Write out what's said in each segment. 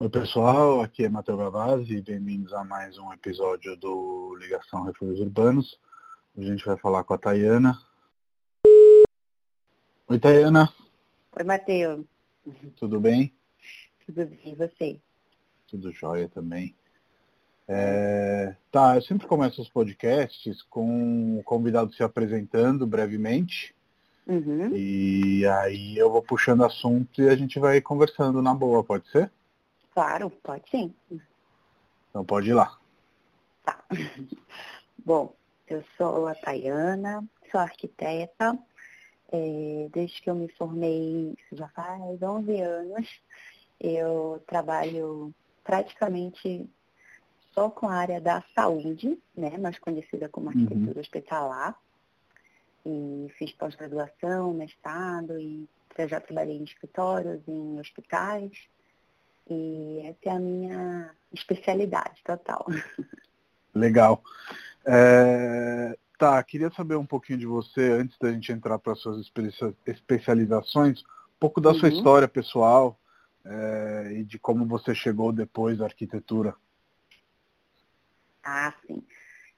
Oi pessoal, aqui é Matheus Gavazzi, bem-vindos a mais um episódio do Ligação Refúgios Urbanos. Hoje a gente vai falar com a Tayana. Oi Tayana. Oi Matheus. Tudo bem? Tudo bem, e você? Tudo jóia também. É... Tá, eu sempre começo os podcasts com o convidado se apresentando brevemente. Uhum. E aí eu vou puxando assunto e a gente vai conversando na boa, pode ser? Claro, pode sim. Então pode ir lá. Tá. Bom, eu sou a Tayana, sou arquiteta. É, desde que eu me formei, isso já faz 11 anos, eu trabalho praticamente só com a área da saúde, né, mais conhecida como arquitetura uhum. hospitalar. E fiz pós-graduação, mestrado e já trabalhei em escritórios, em hospitais. E essa é a minha especialidade total. Legal. É, tá, queria saber um pouquinho de você, antes da gente entrar para as suas especializações, um pouco da uhum. sua história pessoal é, e de como você chegou depois da arquitetura. Ah, sim.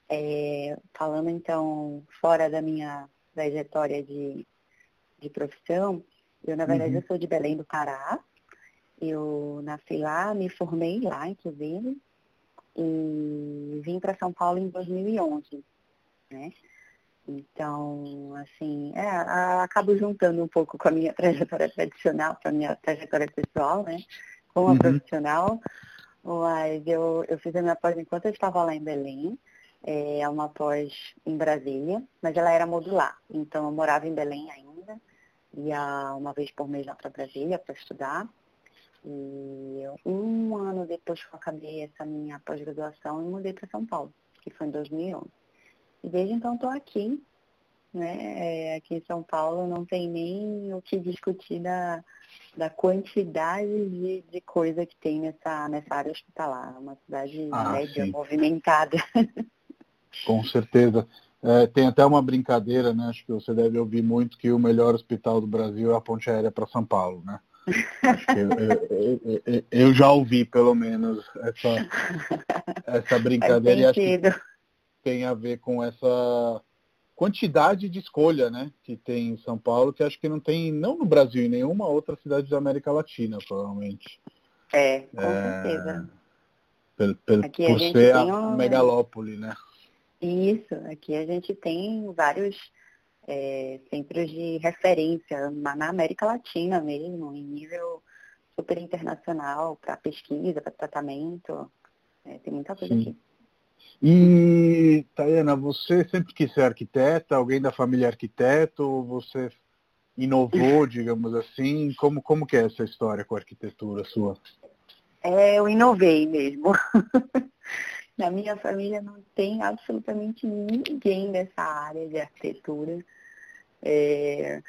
É, falando então fora da minha trajetória de, de profissão, eu na verdade uhum. eu sou de Belém do Pará, eu nasci lá, me formei lá, inclusive, e vim para São Paulo em 2011, né? Então, assim, é, acabo juntando um pouco com a minha trajetória tradicional, com a minha trajetória pessoal, né? Com a uhum. profissional. Mas eu, eu fiz a minha pós enquanto eu estava lá em Belém. É uma pós em Brasília, mas ela era modular. Então, eu morava em Belém ainda. Ia uma vez por mês lá para Brasília para estudar. E um ano depois que eu acabei essa minha pós-graduação, eu mudei para São Paulo, que foi em 2011. E desde então estou aqui, né? É, aqui em São Paulo não tem nem o que discutir da, da quantidade de, de coisa que tem nessa, nessa área hospitalar. Uma cidade ah, média, sim. movimentada. Com certeza. É, tem até uma brincadeira, né? Acho que você deve ouvir muito que o melhor hospital do Brasil é a ponte aérea para São Paulo, né? Eu, eu, eu, eu, já ouvi pelo menos essa, essa brincadeira e acho que tem a ver com essa quantidade de escolha né, que tem em São Paulo, que acho que não tem, não no Brasil, em nenhuma outra cidade da América Latina, provavelmente. É, com é, certeza. Por, por, por ser a um... megalópole, né? Isso, aqui a gente tem vários é, centros de referência na América Latina mesmo, em nível super internacional, para pesquisa, para tratamento. É, tem muita coisa Sim. aqui. E, Tayana, você sempre quis ser arquiteta, alguém da família é arquiteto, ou você inovou, digamos assim? Como, como que é essa história com a arquitetura sua? É, eu inovei mesmo. Na minha família não tem absolutamente ninguém dessa área de arquitetura. É,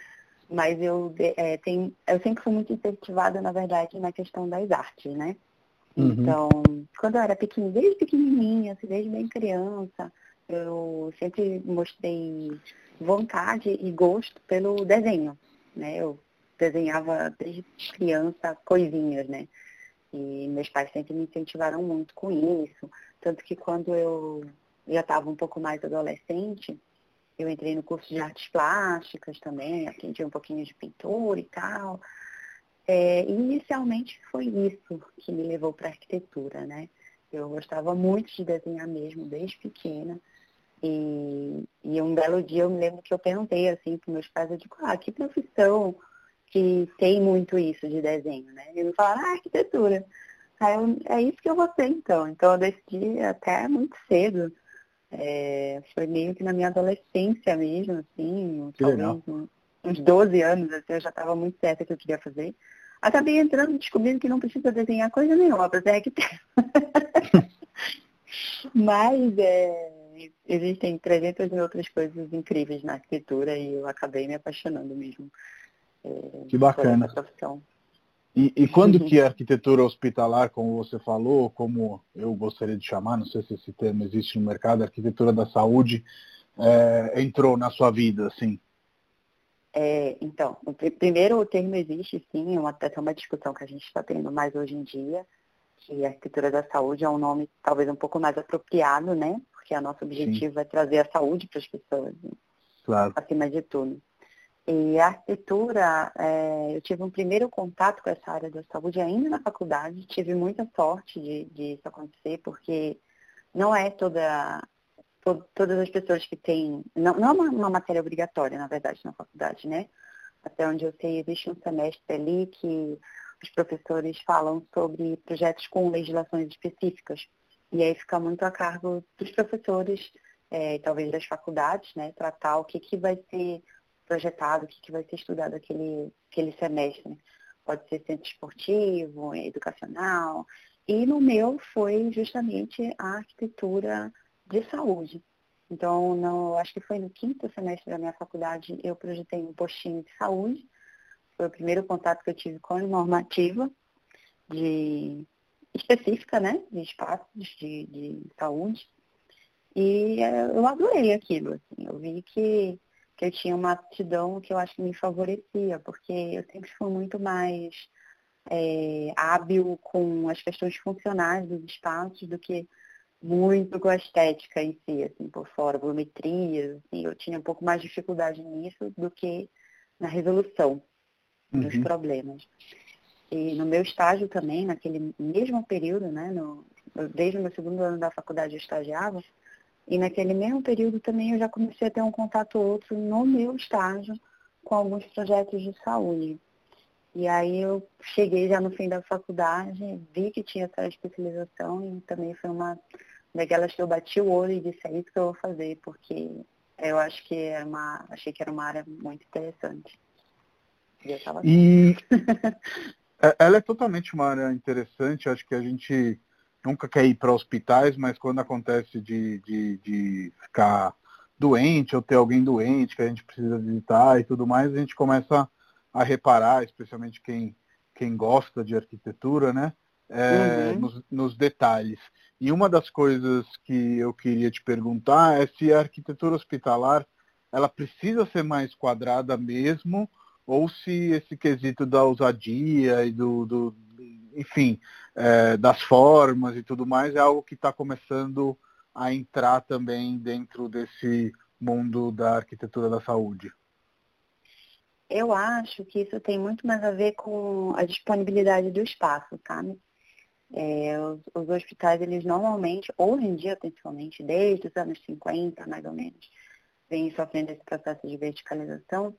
mas eu, é, tem, eu sempre fui muito incentivada, na verdade, na questão das artes, né? Uhum. Então, quando eu era pequenininha, desde pequenininha, assim, desde bem criança, eu sempre mostrei vontade e gosto pelo desenho, né? Eu desenhava desde criança coisinhas, né? E meus pais sempre me incentivaram muito com isso. Tanto que quando eu já estava um pouco mais adolescente, eu entrei no curso de artes plásticas também, aprendi um pouquinho de pintura e tal. É, inicialmente foi isso que me levou para a arquitetura, né? Eu gostava muito de desenhar mesmo, desde pequena. E, e um belo dia eu me lembro que eu perguntei assim para meus pais, eu digo, ah, que profissão que tem muito isso de desenho, né? E me falaram, ah, arquitetura. Aí eu, é isso que eu vou ser então. Então eu decidi até muito cedo é, foi meio que na minha adolescência mesmo, assim, talvez uns 12 anos, assim, eu já estava muito certa que eu queria fazer. Acabei entrando descobrindo que não precisa desenhar coisa nenhuma para ser arquiteto. Mas é, existem 300 mil outras coisas incríveis na arquitetura e eu acabei me apaixonando mesmo. É, que bacana. E, e, quando que a arquitetura hospitalar, como você falou, como eu gostaria de chamar, não sei se esse termo existe no mercado, a arquitetura da saúde, é, entrou na sua vida, assim? É, então, primeiro o termo existe sim, é uma, até uma discussão que a gente está tendo mais hoje em dia. que a arquitetura da saúde é um nome talvez um pouco mais apropriado, né? Porque o nosso objetivo Sim. é trazer a saúde para as pessoas, né? claro. acima de tudo. E a arquitetura, é, eu tive um primeiro contato com essa área da saúde ainda na faculdade, tive muita sorte de, de isso acontecer, porque não é toda, to, todas as pessoas que têm, não, não é uma, uma, matéria obrigatória, na verdade, na faculdade, né? Até onde eu sei, existe um semestre ali que os professores falam sobre projetos com legislações específicas. E aí fica muito a cargo dos professores, é, talvez das faculdades, né, tratar o que, que vai ser projetado, o que, que vai ser estudado aquele, aquele semestre. Pode ser centro esportivo, educacional. E no meu foi justamente a arquitetura de saúde. Então, não, acho que foi no quinto semestre da minha faculdade, eu projetei um postinho de saúde. Foi o primeiro contato que eu tive com a normativa de, específica, né, de espaços de, de saúde. E é, eu adorei aquilo. Assim. Eu vi que, que eu tinha uma aptidão que eu acho que me favorecia, porque eu sempre fui muito mais é, hábil com as questões funcionais dos espaços do que muito com a estética em si, assim, por fora, volumetrias, assim, eu tinha um pouco mais de dificuldade nisso do que na resolução uhum. dos problemas. E no meu estágio também, naquele mesmo período, né, no, desde o meu segundo ano da faculdade eu estagiava, e naquele mesmo período também eu já comecei a ter um contato outro no meu estágio com alguns projetos de saúde. E aí eu cheguei já no fim da faculdade, vi que tinha essa especialização e também foi uma daquelas que eu bati o olho e disse, é isso que eu vou fazer, porque eu acho que era uma. achei que era uma área muito interessante. E, e é, ela é totalmente uma área interessante, acho que a gente nunca quer ir para hospitais, mas quando acontece de, de, de ficar doente ou ter alguém doente que a gente precisa visitar e tudo mais, a gente começa a reparar, especialmente quem, quem gosta de arquitetura, né? É, uhum. nos, nos, detalhes. E uma das coisas que eu queria te perguntar é se a arquitetura hospitalar ela precisa ser mais quadrada mesmo, ou se esse quesito da ousadia e do, do, enfim, é, das formas e tudo mais, é algo que está começando a entrar também dentro desse mundo da arquitetura da saúde? Eu acho que isso tem muito mais a ver com a disponibilidade do espaço, sabe? É, os, os, hospitais, eles normalmente, hoje em dia principalmente, desde os anos 50, mais ou menos, vêm sofrendo esse processo de verticalização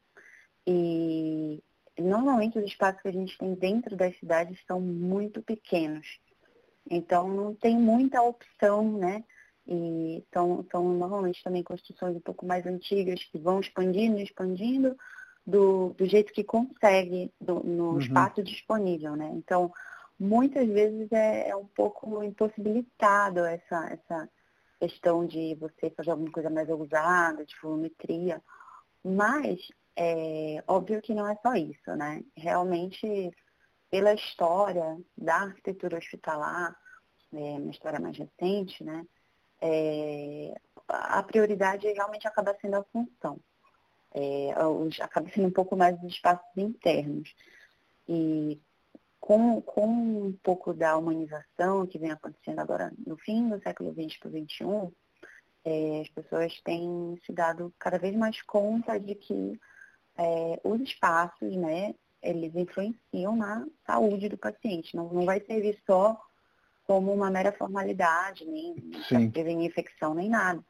e normalmente os espaços que a gente tem dentro das cidades são muito pequenos. Então não tem muita opção, né? E são, são normalmente também construções um pouco mais antigas que vão expandindo, expandindo do, do jeito que consegue do, no uhum. espaço disponível, né? Então, muitas vezes é, é, um pouco impossibilitado essa, essa questão de você fazer alguma coisa mais ousada, de volumetria. Mas é óbvio que não é só isso, né? Realmente, pela história da arquitetura hospitalar, é, uma história mais recente, né? É, a prioridade realmente acaba sendo a função. É, acaba sendo um pouco mais dos espaços internos. E com, com um pouco da humanização que vem acontecendo agora no fim do século XX para o XXI, é, as pessoas têm se dado cada vez mais conta de que é, os espaços, né, eles influenciam na saúde do paciente. Não, não vai servir só como uma mera formalidade, nem para prevenir infecção, nem nada.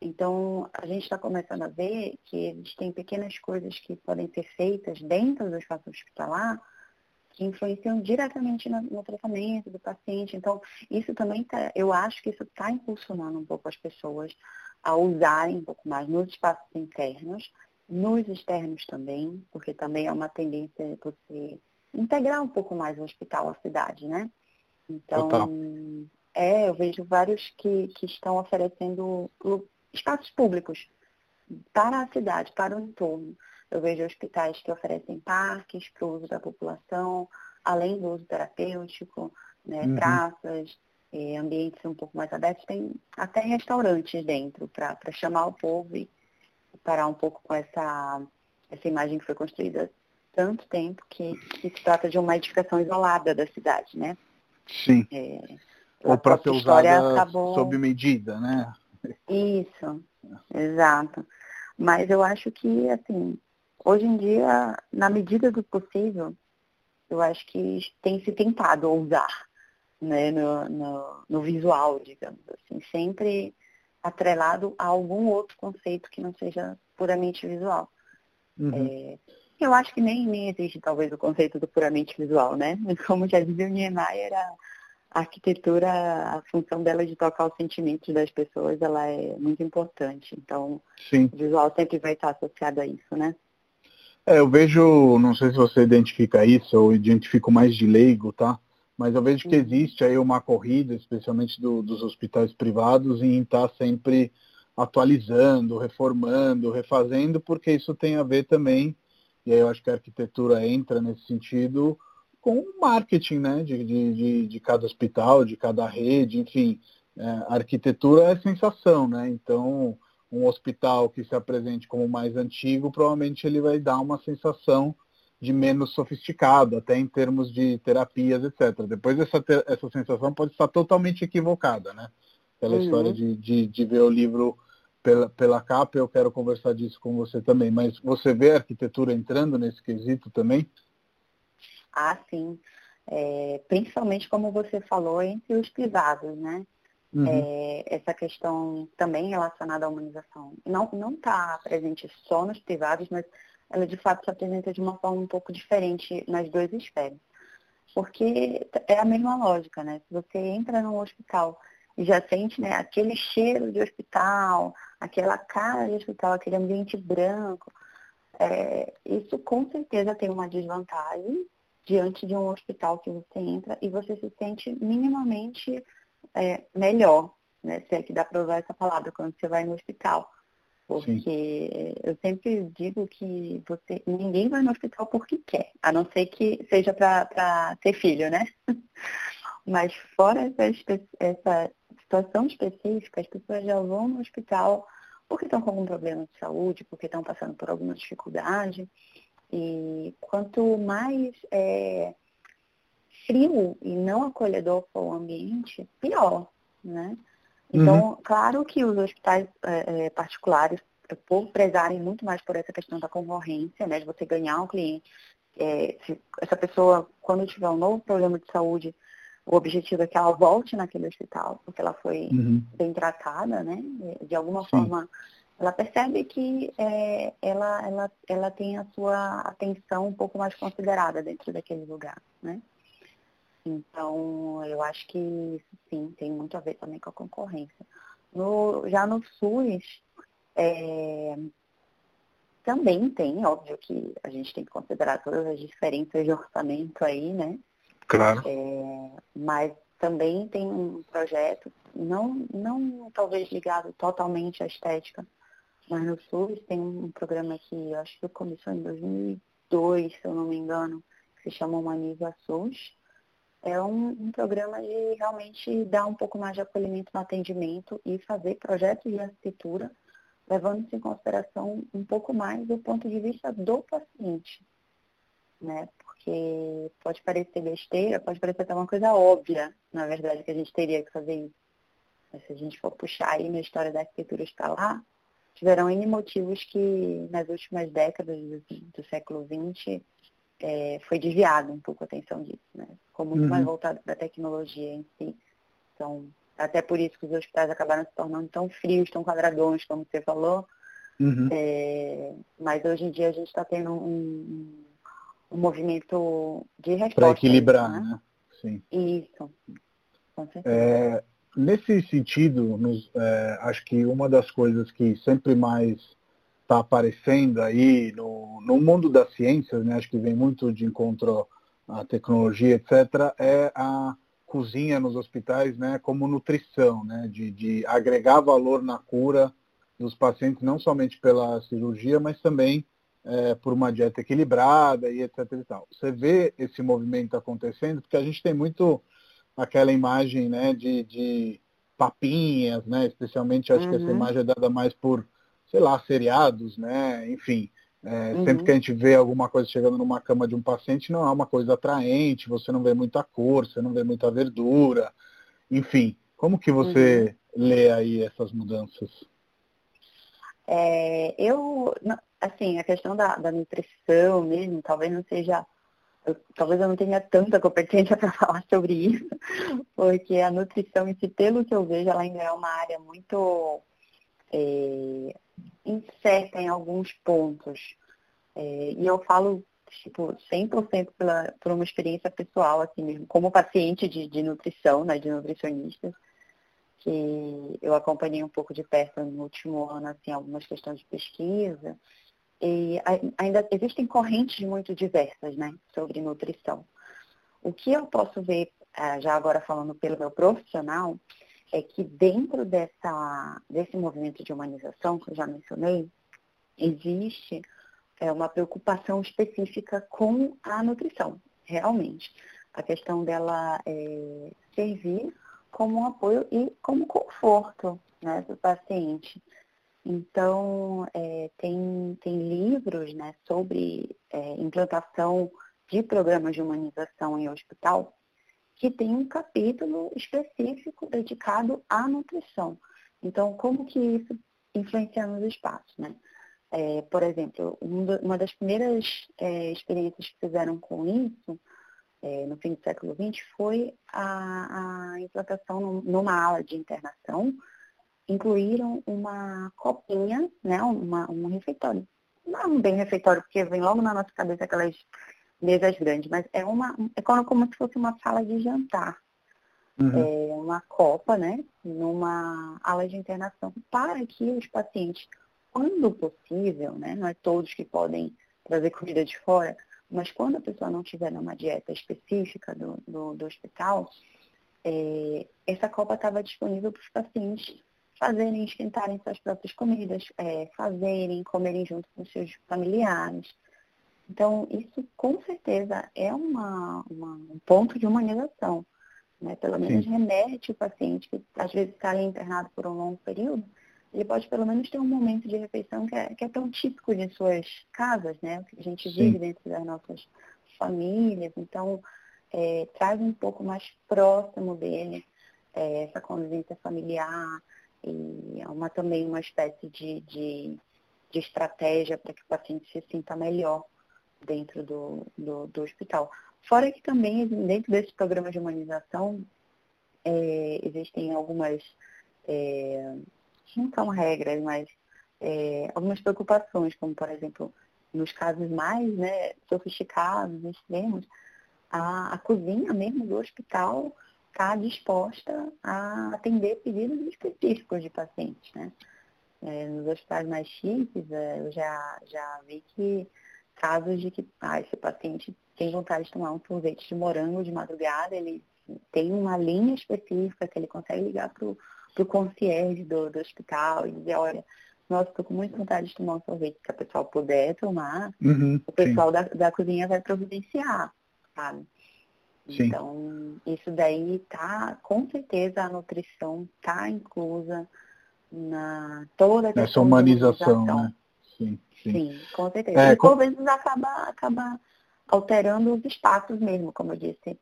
Então, a gente está começando a ver que existem pequenas coisas que podem ser feitas dentro do espaço hospitalar que influenciam diretamente no, no tratamento do paciente. Então, isso também tá, eu acho que isso está impulsionando um pouco as pessoas a usarem um pouco mais nos espaços internos nos externos também, porque também é uma tendência você integrar um pouco mais o hospital à cidade, né? Então, Total. é, eu vejo vários que, que estão oferecendo espaços públicos para a cidade, para o entorno. Eu vejo hospitais que oferecem parques para o uso da população, além do uso terapêutico, né, uhum. praças, eh, ambientes um pouco mais abertos, tem até restaurantes dentro para chamar o povo e parar um pouco com essa, essa imagem que foi construída tanto tempo que, que se trata de uma edificação isolada da cidade, né? Sim. É, Ou para ser usada acabou... sob medida, né? Isso, exato. Mas eu acho que, assim, hoje em dia, na medida do possível, eu acho que tem se tentado usar né, no, no, no visual, digamos assim, sempre atrelado a algum outro conceito que não seja puramente visual. Uhum. É, eu acho que nem, nem existe talvez o conceito do puramente visual, né? Como já dizia o Niemeyer, a, a arquitetura, a função dela de tocar os sentimentos das pessoas, ela é muito importante. Então, Sim. o visual sempre vai estar associado a isso, né? É, eu vejo, não sei se você identifica isso, ou identifico mais de leigo, tá? Mas eu vejo que uhum. existe aí uma corrida, especialmente do, dos hospitais privados, em estar sempre atualizando, reformando, refazendo, porque isso tem a ver também, e aí eu acho que a arquitetura entra nesse sentido, com o marketing né, de, de, de cada hospital, de cada rede, enfim. É, a arquitetura é sensação, né? Então, um hospital que se apresente como mais antigo, provavelmente ele vai dar uma sensação de menos sofisticado, até em termos de terapias, etc. Depois essa, essa sensação pode estar totalmente equivocada, né? Pela uhum. história de, de, de, ver o livro pela, pela capa, eu quero conversar disso com você também. Mas você vê a arquitetura entrando nesse quesito também? Ah, sim. É, principalmente, como você falou, entre os privados, né? Uhum. É, essa questão também relacionada à humanização. Não está presente só nos privados, mas ela de fato se apresenta de uma forma um pouco diferente nas duas esferas. Porque é a mesma lógica, né? Se você entra num hospital e já sente né, aquele cheiro de hospital, aquela cara de hospital, aquele ambiente branco, é, isso com certeza tem uma desvantagem diante de um hospital que você entra e você se sente minimamente é, melhor, né? Se é que dá para usar essa palavra quando você vai no hospital. Porque Sim. eu sempre digo que você, ninguém vai no hospital porque quer, a não ser que seja para ter filho, né? Mas fora essa, essa situação específica, as pessoas já vão no hospital porque estão com algum problema de saúde, porque estão passando por alguma dificuldade. E quanto mais é, frio e não acolhedor for o ambiente, pior, né? Então, uhum. claro que os hospitais é, é particulares, por prezarem muito mais por essa questão da concorrência, né, de você ganhar um cliente, é, essa pessoa, quando tiver um novo problema de saúde, o objetivo é que ela volte naquele hospital, porque ela foi uhum. bem tratada, né? De alguma Sim. forma, ela percebe que é, ela, ela, ela tem a sua atenção um pouco mais considerada dentro daquele lugar, né? Então, eu acho que sim, tem muito a ver também com a concorrência. No, já no SUS, é, também tem, óbvio que a gente tem que considerar todas as diferenças de orçamento aí, né? Claro. É, mas também tem um projeto, não, não talvez ligado totalmente à estética, mas no SUS tem um programa que acho que começou em 2002, se eu não me engano, que se chama Humaniza SUS, é um, um, programa de realmente dar um pouco mais de acolhimento no atendimento e fazer projetos de arquitetura, levando-se em consideração um pouco mais do ponto de vista do paciente. Né? Porque pode parecer besteira, pode parecer até uma coisa óbvia, na verdade, que a gente teria que fazer isso. Mas se a gente for puxar aí na história da arquitetura escalar, tiveram N motivos que nas últimas décadas do, do século XX é, foi desviado um pouco a atenção disso, né? Ficou muito uhum. mais voltado para a tecnologia em si. Então, até por isso que os hospitais acabaram se tornando tão frios, tão quadradões, como você falou. Uhum. É, mas hoje em dia a gente está tendo um, um, movimento de resposta. Para equilibrar, né? né? Sim. Isso. Com certeza. É, nesse sentido, nos, é, acho que uma das coisas que sempre mais está aparecendo aí no, no mundo das ciências, né, acho que vem muito de encontro à tecnologia, etc., é a cozinha nos hospitais né, como nutrição, né, de, de agregar valor na cura dos pacientes, não somente pela cirurgia, mas também é, por uma dieta equilibrada e etc. E tal. Você vê esse movimento acontecendo, porque a gente tem muito aquela imagem né, de, de papinhas, né, especialmente acho uhum. que essa uhum. imagem é dada mais por sei lá, seriados, né? Enfim, É, uhum. Sempre que a gente vê alguma coisa chegando numa cama de um paciente, não é uma coisa atraente, você não vê muita cor, você não vê muita verdura, enfim. Como que você uhum. lê aí essas mudanças? É, eu, assim, a questão da, da nutrição mesmo, talvez não seja eu, talvez eu não tenha tanta competência para falar sobre isso, porque a nutrição em si, pelo que eu vejo, ela ainda é uma área muito é, incerta em alguns pontos. É, e eu falo, tipo, 100% pela, por uma experiência pessoal, assim mesmo, como paciente de, de nutrição, né, de nutricionista, que eu acompanhei um pouco de perto no último ano, assim, algumas questões de pesquisa, e ainda existem correntes muito diversas, né, sobre nutrição. O que eu posso ver, é, já agora falando pelo meu profissional, é que dentro dessa, desse movimento de humanização que eu já mencionei, existe é, uma preocupação específica com a nutrição, realmente. A questão dela é, servir como um apoio e como conforto né, do paciente. Então, é, tem, tem livros né, sobre é, implantação de programas de humanização em hospital que tem um capítulo específico dedicado à nutrição. Então, como que isso influencia nos espaços, né? É, por exemplo, uma das primeiras é, experiências que fizeram com isso, é, no fim do século XX, foi a, a implantação numa ala de internação, incluíram uma copinha, né, uma, um refeitório. Não bem refeitório, porque vem logo na nossa cabeça aquelas mesas grandes, mas é uma é como se fosse uma sala de jantar. Uhum. É uma copa, né? Numa ala de internação, para que os pacientes, quando possível, né? Não é todos que podem trazer comida de fora, mas quando a pessoa não tiver numa dieta específica do, do, do hospital, é, essa copa estava disponível para os pacientes fazerem, esquentarem suas próprias comidas, é, fazerem, comerem junto com seus familiares. Então, isso com certeza é uma, uma um ponto de humanização. Né? Pelo menos Sim. remete o paciente, que às vezes está ali internado por um longo período, ele pode pelo menos ter um momento de refeição que é, que é tão típico de suas casas, né? O que a gente Sim. vive dentro das nossas famílias. Então, é, traz um pouco mais próximo dele é, essa convivência familiar e é uma, também uma espécie de, de, de estratégia para que o paciente se sinta melhor dentro do, do, do hospital. Fora que também, dentro desse programa de humanização, é, existem algumas, é, não são regras, mas é, algumas preocupações, como por exemplo, nos casos mais né, sofisticados, extremos, a, a cozinha mesmo do hospital está disposta a atender pedidos específicos de pacientes. Né? É, nos hospitais mais chiques, é, eu já, já vi que casos de que ah, esse paciente tem vontade de tomar um sorvete de morango de madrugada, ele tem uma linha específica que ele consegue ligar para o concierge do, do hospital e dizer, olha, nossa, estou com muita vontade de tomar um sorvete, se a pessoa puder tomar, uhum, o pessoal da, da cozinha vai providenciar, sabe? Sim. Então, isso daí tá, com certeza a nutrição está inclusa na toda essa humanização, né? Sim. Sim, Sim com certeza. É, e por vezes acaba, acaba alterando os espaços mesmo, como eu disse.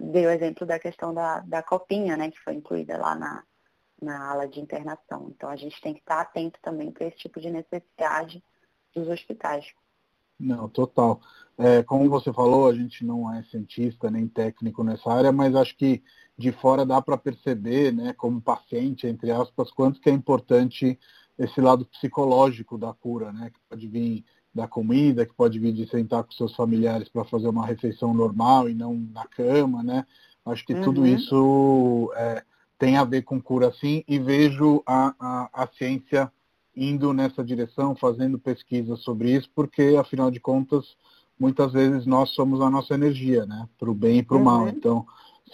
Dei o exemplo da questão da, da copinha, né, que foi incluída lá na, na ala de internação. Então a gente tem que estar atento também para esse tipo de necessidade dos hospitais. Não, total. É, como você falou, a gente não é cientista nem técnico nessa área, mas acho que de fora dá para perceber, né, como paciente, entre aspas, quanto que é importante esse lado psicológico da cura, né? Que pode vir da comida, que pode vir de sentar com seus familiares para fazer uma refeição normal e não na cama, né? Acho que uhum. tudo isso é, tem a ver com cura sim e vejo a, a, a ciência indo nessa direção, fazendo pesquisas sobre isso, porque afinal de contas, muitas vezes nós somos a nossa energia, né? Para o bem e para o uhum. mal. Então,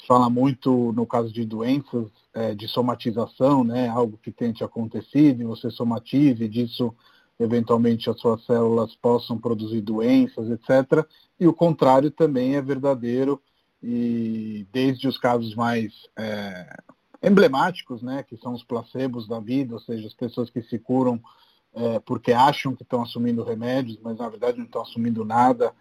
fala muito no caso de doenças é, de somatização, né? Algo que tenha te acontecido e você somatize, disso eventualmente as suas células possam produzir doenças, etc. E o contrário também é verdadeiro e desde os casos mais é, emblemáticos, né, que são os placebos da vida, ou seja, as pessoas que se curam é, porque acham que estão assumindo remédios, mas na verdade não estão assumindo nada,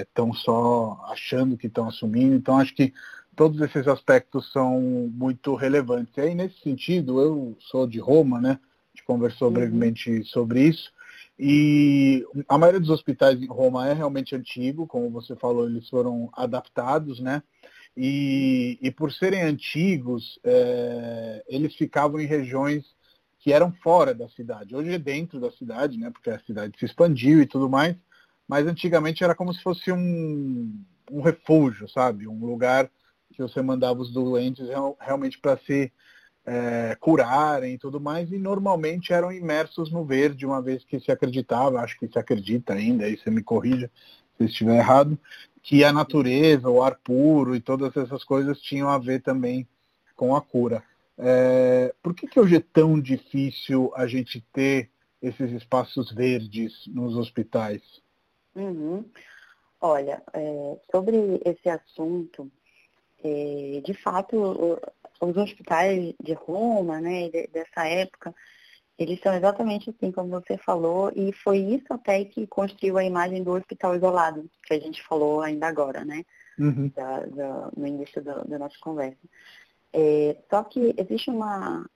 estão é, só achando que estão assumindo. Então, acho que todos esses aspectos são muito relevantes. E aí, nesse sentido, eu sou de Roma, né? A gente conversou uhum. brevemente sobre isso. E a maioria dos hospitais em Roma é realmente antigo, como você falou, eles foram adaptados, né? E, e por serem antigos, é, eles ficavam em regiões que eram fora da cidade. Hoje é dentro da cidade, né? Porque a cidade se expandiu e tudo mais. Mas antigamente era como se fosse um, um refúgio, sabe? Um lugar que você mandava os doentes realmente para se é, curarem e tudo mais, e normalmente eram imersos no verde, uma vez que se acreditava, acho que se acredita ainda, aí você me corrija se estiver errado, que a natureza, o ar puro e todas essas coisas tinham a ver também com a cura. É, por que, que hoje é tão difícil a gente ter esses espaços verdes nos hospitais? Uhum. Olha, é, sobre esse assunto, é, de fato, os hospitais de Roma, né, dessa época, eles são exatamente assim como você falou, e foi isso até que construiu a imagem do hospital isolado, que a gente falou ainda agora, né? Uhum. Da, da, no início da, da nossa conversa. É, só que existe uma.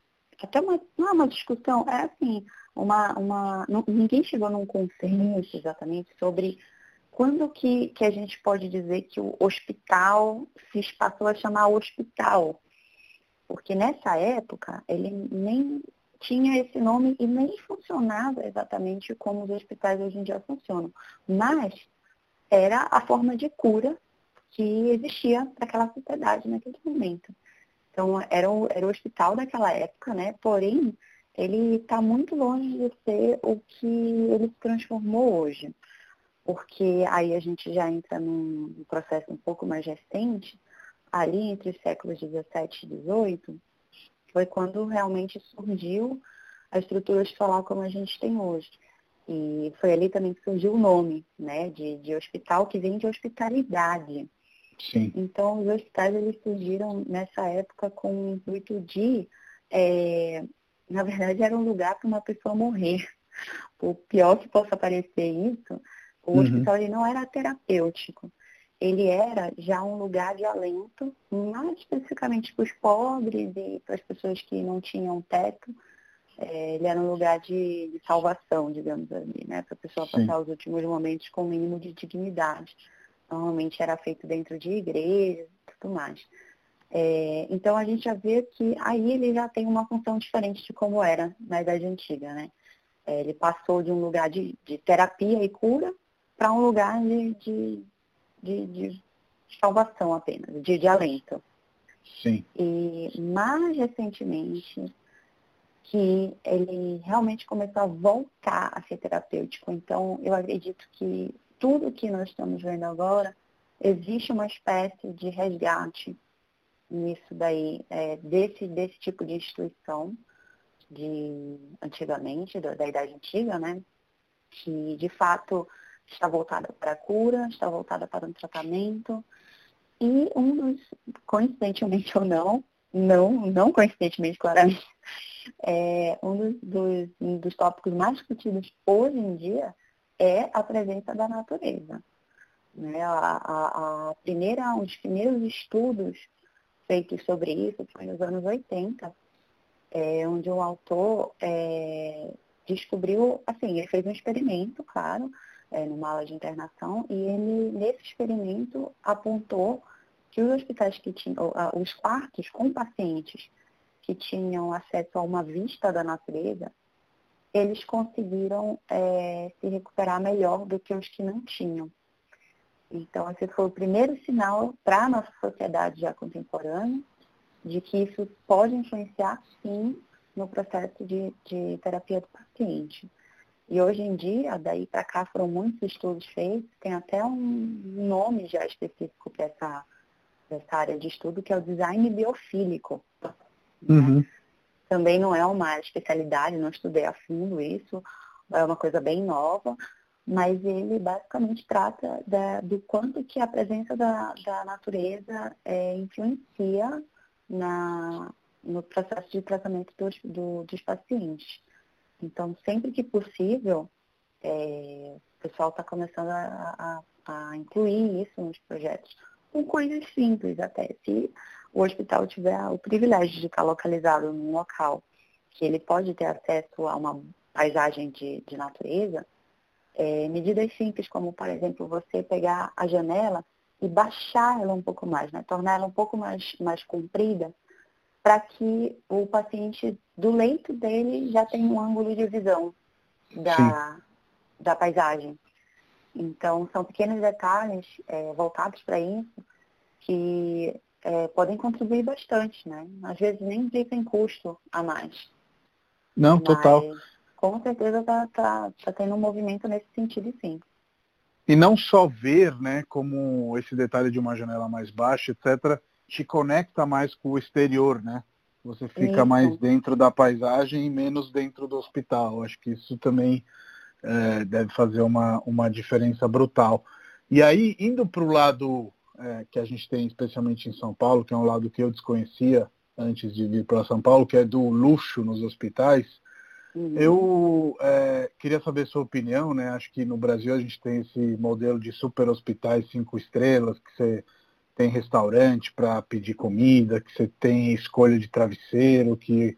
Até uma. Não é uma discussão, é assim, uma. uma não, ninguém chegou num consenso exatamente sobre quando que, que a gente pode dizer que o hospital se passou a chamar hospital. Porque nessa época ele nem tinha esse nome e nem funcionava exatamente como os hospitais hoje em dia funcionam. Mas era a forma de cura que existia para aquela sociedade naquele momento. Então, era o, era o hospital daquela época, né? Porém, ele está muito longe de ser o que ele se transformou hoje. Porque aí a gente já entra num processo um pouco mais recente, ali entre os séculos 17 e 18, foi quando realmente surgiu a estrutura hospitalar como a gente tem hoje. E foi ali também que surgiu o nome, né, de, de hospital, que vem de hospitalidade. Sim. Então, os hospitais eles surgiram nessa época com o intuito de, é, na verdade, era um lugar para uma pessoa morrer. O pior que possa parecer isso, o uhum. hospital ele não era terapêutico. Ele era já um lugar de alento, mais especificamente para os pobres e para as pessoas que não tinham teto. É, ele era um lugar de, de salvação, digamos assim, né? Para a pessoa Sim. passar os últimos momentos com o mínimo de dignidade normalmente era feito dentro de igrejas e tudo mais. É, então a gente já vê que aí ele já tem uma função diferente de como era na Idade Antiga, né? É, ele passou de um lugar de, de terapia e cura para um lugar de, de, de, salvação apenas, de, de alento. Sim. E mais recentemente que ele realmente começou a voltar a ser terapêutico. Então, eu acredito que tudo que nós estamos vendo agora, existe uma espécie de resgate nisso daí, é, desse, desse tipo de instituição de antigamente, da, da idade antiga, né? Que de fato está voltada para a cura, está voltada para um tratamento. E um dos, coincidentemente ou não, não, não coincidentemente, claramente, é, um dos, dos, um dos tópicos mais discutidos hoje em dia é a presença da natureza. Né? A, a, a primeira, dos primeiros estudos feitos sobre isso foi nos anos 80, é, onde um autor é, descobriu, assim, ele fez um experimento, claro, é, numa aula de internação, e ele, nesse experimento, apontou que os hospitais que tinham, os quartos com pacientes que tinham acesso a uma vista da natureza, eles conseguiram é, se recuperar melhor do que os que não tinham. Então, esse foi o primeiro sinal para a nossa sociedade já contemporânea de que isso pode influenciar, sim, no processo de, de terapia do paciente. E hoje em dia, daí para cá foram muitos estudos feitos, tem até um nome já específico para essa, essa área de estudo, que é o design biofílico. Uhum. Também não é uma especialidade, não estudei a fundo isso, é uma coisa bem nova, mas ele basicamente trata da, do quanto que a presença da, da natureza é, influencia na, no processo de tratamento dos, do, dos pacientes. Então, sempre que possível, é, o pessoal está começando a, a, a, incluir isso nos projetos, com coisas simples até. Se o hospital tiver o privilégio de estar localizado num local que ele pode ter acesso a uma paisagem de, de natureza, é, medidas simples como, por exemplo, você pegar a janela e baixar ela um pouco mais, né? tornar ela um pouco mais, mais comprida, para que o paciente do leito dele já tenha um ângulo de visão da, da paisagem. Então, são pequenos detalhes é, voltados para isso que é, podem contribuir bastante, né? Às vezes nem implicam em custo a mais. Não, Mas, total. Com certeza está tá, tá tendo um movimento nesse sentido, sim. E não só ver, né, como esse detalhe de uma janela mais baixa, etc., te conecta mais com o exterior, né? Você fica isso. mais dentro da paisagem e menos dentro do hospital. Acho que isso também é, deve fazer uma, uma diferença brutal. E aí, indo para o lado é, que a gente tem, especialmente em São Paulo, que é um lado que eu desconhecia antes de vir para São Paulo, que é do luxo nos hospitais, uhum. eu é, queria saber sua opinião, né? Acho que no Brasil a gente tem esse modelo de super hospitais cinco estrelas, que você tem restaurante para pedir comida, que você tem escolha de travesseiro, que,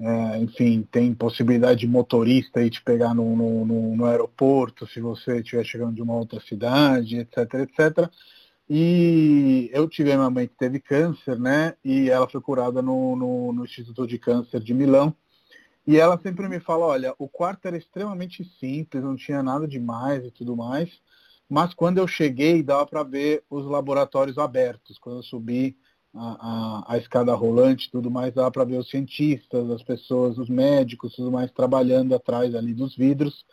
é, enfim, tem possibilidade de motorista ir te pegar no, no, no, aeroporto se você estiver chegando de uma outra cidade, etc, etc. E eu tive uma mãe que teve câncer, né? E ela foi curada no, no, no Instituto de Câncer de Milão. E ela sempre me fala, olha, o quarto era extremamente simples, não tinha nada demais e tudo mais mas quando eu cheguei, dava para ver os laboratórios abertos. Quando eu subi a, a, a escada rolante tudo mais, dava para ver os cientistas, as pessoas, os médicos, tudo mais trabalhando atrás ali dos vidros.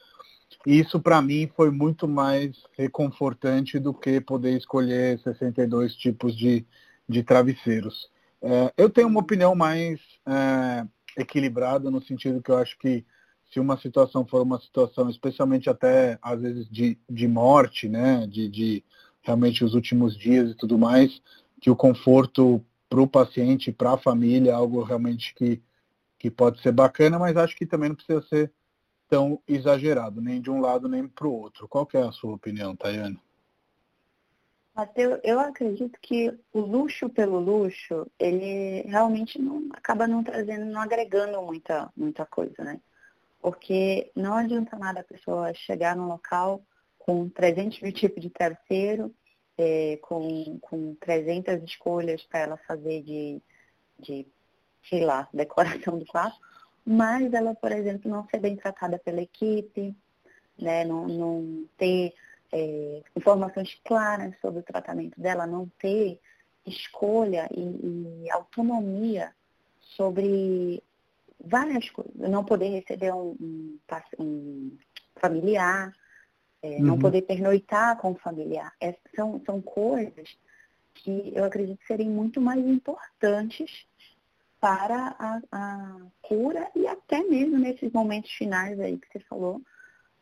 Isso para mim foi muito mais reconfortante do que poder escolher 62 tipos de, de travesseiros. É, eu tenho uma opinião mais é, equilibrada no sentido que eu acho que se uma situação for uma situação, especialmente até às vezes de, de morte, né, de, de realmente os últimos dias e tudo mais, que o conforto para o paciente, para a família, é algo realmente que, que pode ser bacana, mas acho que também não precisa ser tão exagerado, nem de um lado nem para o outro. Qual é a sua opinião, Tayane? Mateus, eu acredito que o luxo pelo luxo, ele realmente não acaba não trazendo, não agregando muita, muita coisa, né? Porque não adianta nada a pessoa chegar num local com 300 mil tipos de travesseiro, é, com, com 300 escolhas para ela fazer de, de, sei lá, decoração do quarto, mas ela, por exemplo, não ser bem tratada pela equipe, né, não, não ter é, informações claras sobre o tratamento dela, não ter escolha e, e autonomia sobre várias coisas. Não poder receber um, um, um familiar, é, uhum. não poder pernoitar com o familiar. É, são, são coisas que eu acredito serem muito mais importantes para a, a, cura e até mesmo nesses momentos finais aí que você falou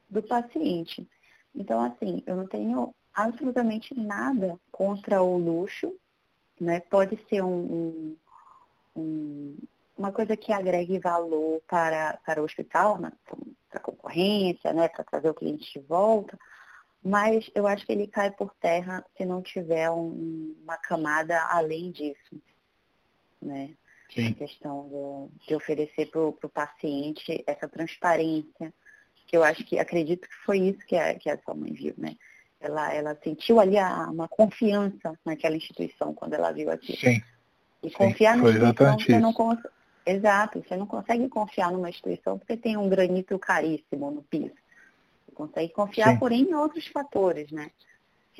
do paciente. Então, assim, eu não tenho absolutamente nada contra o luxo, né? Pode ser um, um, uma coisa que agregue valor para, para o hospital, né, para a concorrência, né, para trazer o cliente de volta, mas eu acho que ele cai por terra se não tiver um, uma camada além disso. Né? Sim. A questão de, de oferecer para o paciente essa transparência, que eu acho que, acredito que foi isso que a, que a sua mãe viu, né? Ela, ela sentiu ali a, uma confiança naquela instituição quando ela viu aquilo. Sim. E confiar Sim, na instituição, você não, Exato, você não consegue confiar numa instituição porque tem um granito caríssimo no piso. Você consegue confiar, Sim. porém, em outros fatores, né?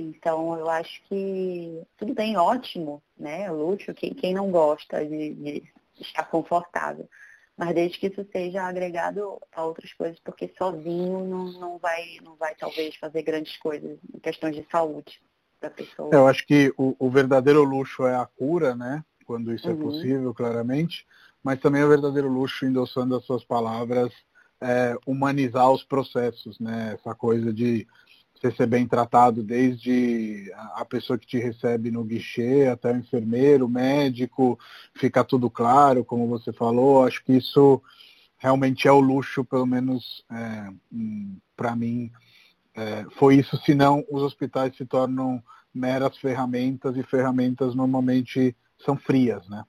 Então, eu acho que tudo bem, ótimo, né? Luxo, quem, quem não gosta de, de estar confortável. Mas desde que isso seja agregado a outras coisas, porque sozinho não, não, vai, não vai talvez fazer grandes coisas em questões de saúde da pessoa. Eu acho que o, o verdadeiro luxo é a cura, né? Quando isso é uhum. é possível, claramente mas também é um verdadeiro luxo, endossando as suas palavras, é, humanizar os processos, né? Essa coisa de você ser bem tratado desde a pessoa que te recebe no guichê até o enfermeiro, médico, fica tudo claro, como você falou. Acho que isso realmente é o luxo, pelo menos é, hum, para mim, é, foi isso, senão os hospitais se tornam meras ferramentas e ferramentas normalmente são frias, né?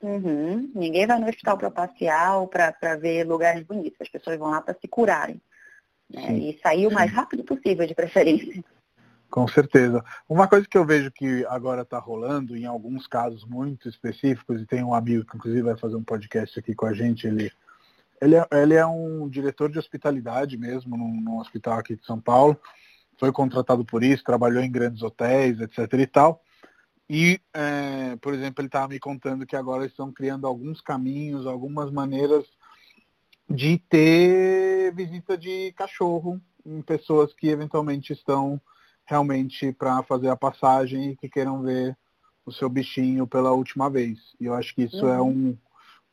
Uhum. Ninguém vai no hospital para passear ou para ver lugares bonitos. As pessoas vão lá para se curarem. Né? E sair o mais rápido possível, de preferência. Com certeza. Uma coisa que eu vejo que agora está rolando, em alguns casos muito específicos, e tem um amigo que inclusive vai fazer um podcast aqui com a gente, ele, ele, é, ele é um diretor de hospitalidade mesmo, num, num hospital aqui de São Paulo, foi contratado por isso, trabalhou em grandes hotéis, etc. e tal. E, é, por exemplo, ele estava me contando que agora estão criando alguns caminhos, algumas maneiras de ter visita de cachorro em pessoas que eventualmente estão realmente para fazer a passagem e que queiram ver o seu bichinho pela última vez. E eu acho que isso é uhum. é um,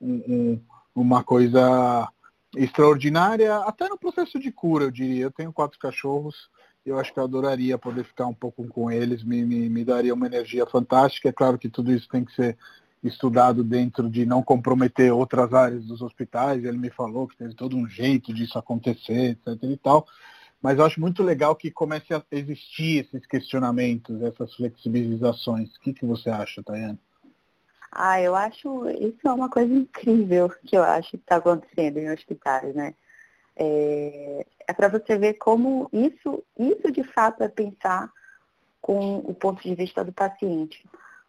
um, um, uma coisa extraordinária, até no processo de cura, eu diria. Eu tenho quatro cachorros, eu acho que eu adoraria poder ficar um pouco com eles, me, me, me daria uma energia fantástica. É claro que tudo isso tem que ser estudado dentro de não comprometer outras áreas dos hospitais. Ele me falou que teve todo um jeito disso acontecer, etc. e tal. Mas eu acho muito legal que comece a existir esses questionamentos, essas flexibilizações. O que, que você acha, Tayane? Ah, eu acho isso é uma coisa incrível que eu acho que está acontecendo em hospitais, né? É, é para você ver como isso, isso de fato é pensar com o ponto de vista do paciente.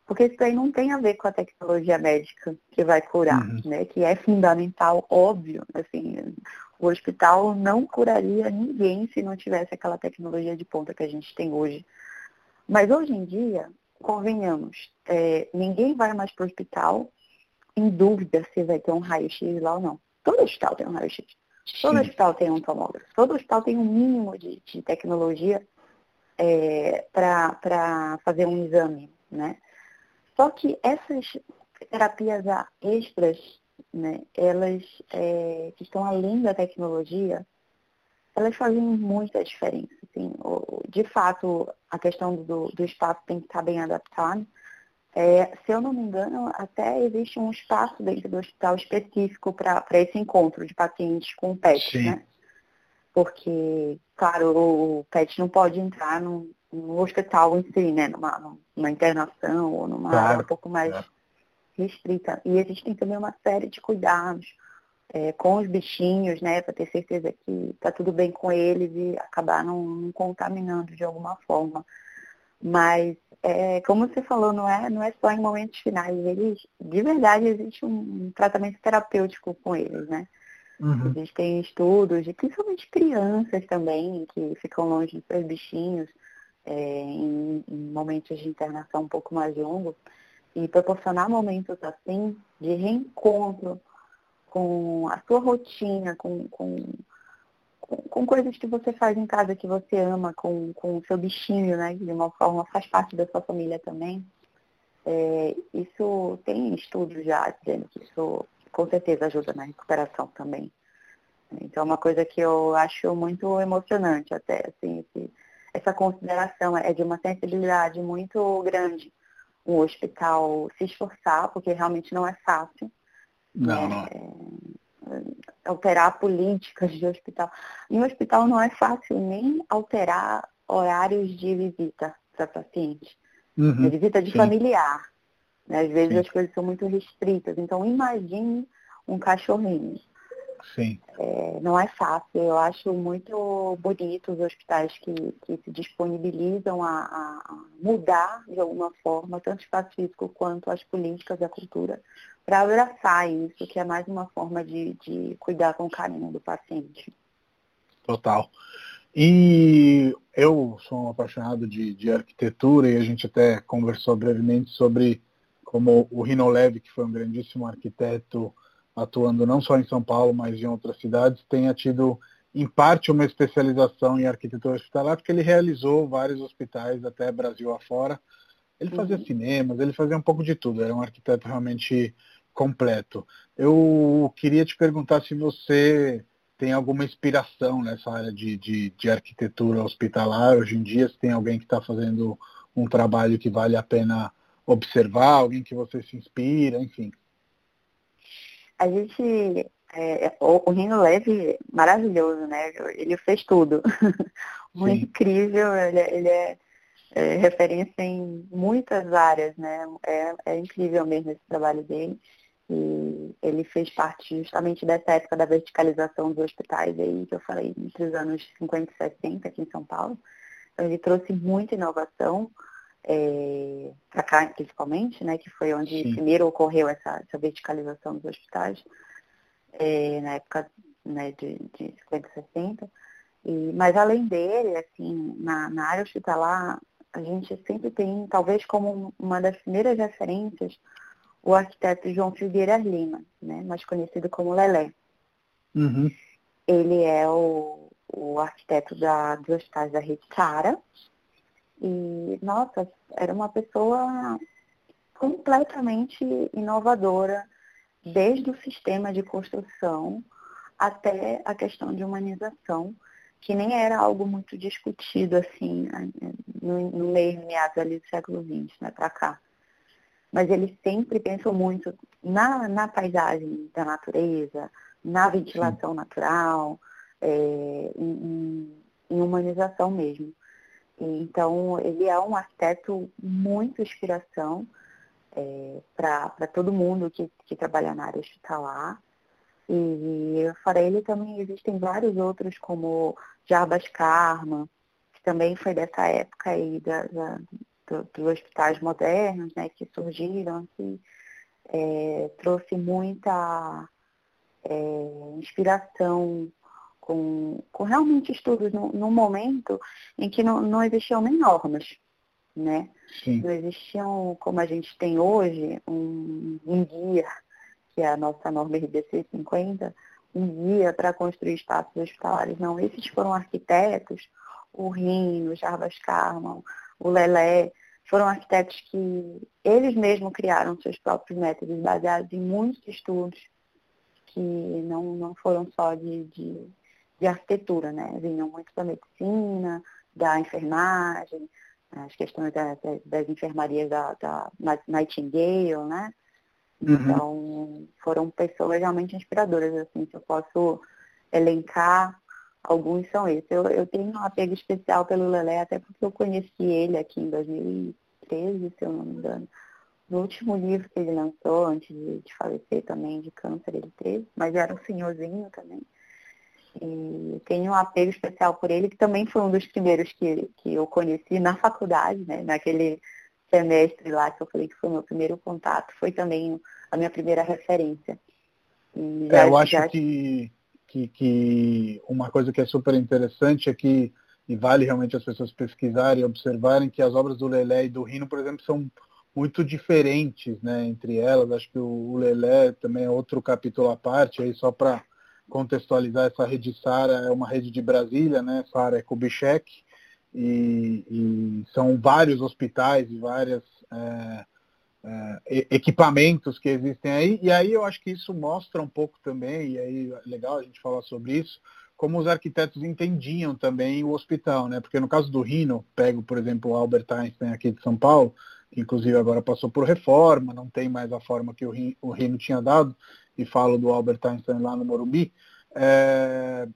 Porque isso aí não tem a ver com a tecnologia médica que vai curar, uhum. né? Que é fundamental, óbvio. Assim, o hospital não curaria ninguém se não tivesse aquela tecnologia de ponta que a gente tem hoje. Mas hoje em dia, convenhamos, é, ninguém vai mais para o hospital em dúvida se vai ter um raio-x lá ou não. Todo hospital tem um raio-x. Todo hospital tem um tomógrafo. Todo hospital tem um mínimo de, de tecnologia é, para fazer um exame, né? Só que essas terapias extras né, elas é, que estão além da tecnologia, elas fazem muita diferença. Assim, de fato, a questão do, do espaço tem que estar bem adaptado. É, se eu não me engano, até existe um espaço dentro do hospital específico para esse encontro de pacientes com PET, Sim. né? Porque, claro, o PET não pode entrar no, no hospital em si, né? Numa, numa internação ou numa claro. área um pouco mais restrita. E existem também uma série de cuidados é, com os bichinhos, né, para ter certeza que está tudo bem com eles e acabar não, não contaminando de alguma forma. Mas, é, como você falou, não é, não é só em momentos finais. Eles, de verdade, existe um, um tratamento terapêutico com eles, né? Uhum. Existem estudos, de, principalmente crianças também, que ficam longe dos seus bichinhos é, em, em momentos de internação um pouco mais longos e proporcionar momentos assim de reencontro com a sua rotina, com, com, com, coisas que você faz em casa que você ama, com, com o seu bichinho, né? De uma forma faz parte da sua família também. É, isso tem estudos já dizendo que isso com certeza ajuda na recuperação também. Então é uma coisa que eu acho muito emocionante até, assim, esse, essa consideração é de uma sensibilidade muito grande o hospital se esforçar, porque realmente não é fácil. Não, né? não. É, alterar políticas de hospital. Em hospital não é fácil nem alterar horários de visita para paciente. Uhum, de visita de sim. familiar. Né? Às vezes sim. as coisas são muito restritas. Então imagine um cachorrinho. Sim. É, não é fácil. Eu acho muito bonito os hospitais que, que se disponibilizam a, a, mudar de alguma forma, tanto o espaço físico quanto as políticas da cultura, para abraçar isso, que é mais uma forma de, de cuidar com carinho do paciente. Total. E eu sou um apaixonado de, de arquitetura e a gente até conversou brevemente sobre como o Rino Leve, que foi um grandíssimo arquiteto, atuando não só em São Paulo, mas em outras cidades, tenha tido, em parte, uma especialização em arquitetura hospitalar, porque ele realizou vários hospitais até Brasil afora. Ele fazia uhum. cinemas, ele fazia um pouco de tudo, era um arquiteto realmente completo. Eu queria te perguntar se você tem alguma inspiração nessa área de, de, de arquitetura hospitalar hoje em dia, se tem alguém que está fazendo um trabalho que vale a pena observar, alguém que você se inspira, enfim a gente é, o, o Rino Leve, maravilhoso, né? Ele fez tudo. Muito incrível, ele, ele é, é, referência em muitas áreas, né? É, é incrível mesmo esse trabalho dele. E ele fez parte justamente dessa época da verticalização dos hospitais aí, que eu falei, entre os anos 50 e 60 aqui em São Paulo. Então ele trouxe muita inovação é, para cá principalmente, né, que foi onde Sim. primeiro ocorreu essa, essa verticalização dos hospitais, é, na época né, de, de 50 e 60. E, mas além dele, assim, na, na área hospitalar, a gente sempre tem, talvez como uma das primeiras referências, o arquiteto João Figueiras Lima, né, mais conhecido como Lelé. Uhum. Ele é o, o arquiteto da, dos hospitais da Rede Cara. E, nossa, era uma pessoa completamente inovadora, desde o sistema de construção até a questão de humanização, que nem era algo muito discutido assim né, no, no meio meados ali do século XX, né, para cá mas ele sempre pensou muito na, na paisagem da natureza, na ventilação Sim. natural, é, em, em, humanização mesmo. Então, ele é um arquiteto muito inspiração é, para todo mundo que, que trabalha na área hospitalar. E fora ele também existem vários outros, como Jarbas Karma, que também foi dessa época aí da, da do, dos hospitais modernos, né, que surgiram, que é, trouxe muita é, inspiração com, com realmente estudos no, no momento em que não, não existiam nem normas, né? Sim. Não existiam, como a gente tem hoje, um, um guia, que é a nossa norma RDC 50, um guia para construir espaços hospitalares. Não, esses foram arquitetos, o Rino, o Jarbas Carman, o Lelé, foram arquitetos que eles mesmos criaram seus próprios métodos baseados em muitos estudos que não, não foram só de, de, de arquitetura, né? Vinham muito da medicina, da enfermagem, as questões das, das enfermarias da, da Nightingale, né? Uhum. Então, foram pessoas realmente inspiradoras, assim, se eu posso elencar Alguns são esses. Eu, eu tenho um apego especial pelo Lelé, até porque eu conheci ele aqui em 2013, se eu não me engano. No último livro que ele lançou, antes de, de falecer também de câncer, ele teve, mas era um senhorzinho também. E tenho um apego especial por ele, que também foi um dos primeiros que, que eu conheci na faculdade, né? Naquele semestre lá que eu falei que foi o meu primeiro contato, foi também a minha primeira referência. Já, é, eu acho já... que que, que uma coisa que é super interessante é que, e vale realmente as pessoas pesquisarem e observarem, que as obras do Lelé e do Rino, por exemplo, são muito diferentes né, entre elas. Acho que o Lelé também é outro capítulo à parte, aí só para contextualizar, essa rede Sara é uma rede de Brasília, né? Sara é Kubitschek, e, e, são vários hospitais e várias é, é, equipamentos que existem aí. E aí eu acho que isso mostra um pouco também, e aí é legal a gente falar sobre isso, como os arquitetos entendiam também o hospital, né? Porque no caso do Rino, pego, por exemplo, o Albert Einstein aqui de São Paulo, que inclusive agora passou por reforma, não tem mais a forma que o Rino, o Rino tinha dado, e falo do Albert Einstein lá no Morumbi, é,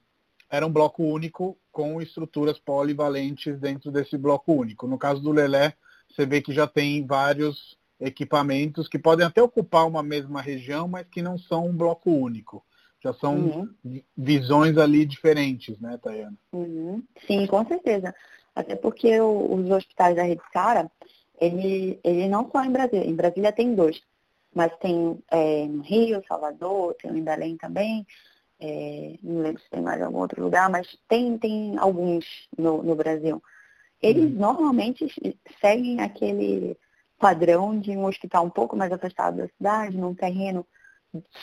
era um bloco único com estruturas polivalentes dentro desse bloco único. No caso do Lelé, você vê que já tem vários equipamentos que podem até ocupar uma mesma região, mas que não são um bloco único. Já são uhum. visões ali diferentes, né, Tayana? Uhum. Sim, com certeza. Até porque os hospitais da Rede Cara, ele, ele não só em Brasília. Em Brasília tem dois, mas tem é, no Rio, Salvador, tem em Belém também. É, não lembro se tem mais algum outro lugar, mas tem, tem alguns no, no Brasil. Eles uhum. normalmente seguem aquele padrão de um hospital um pouco mais afastado da cidade, num terreno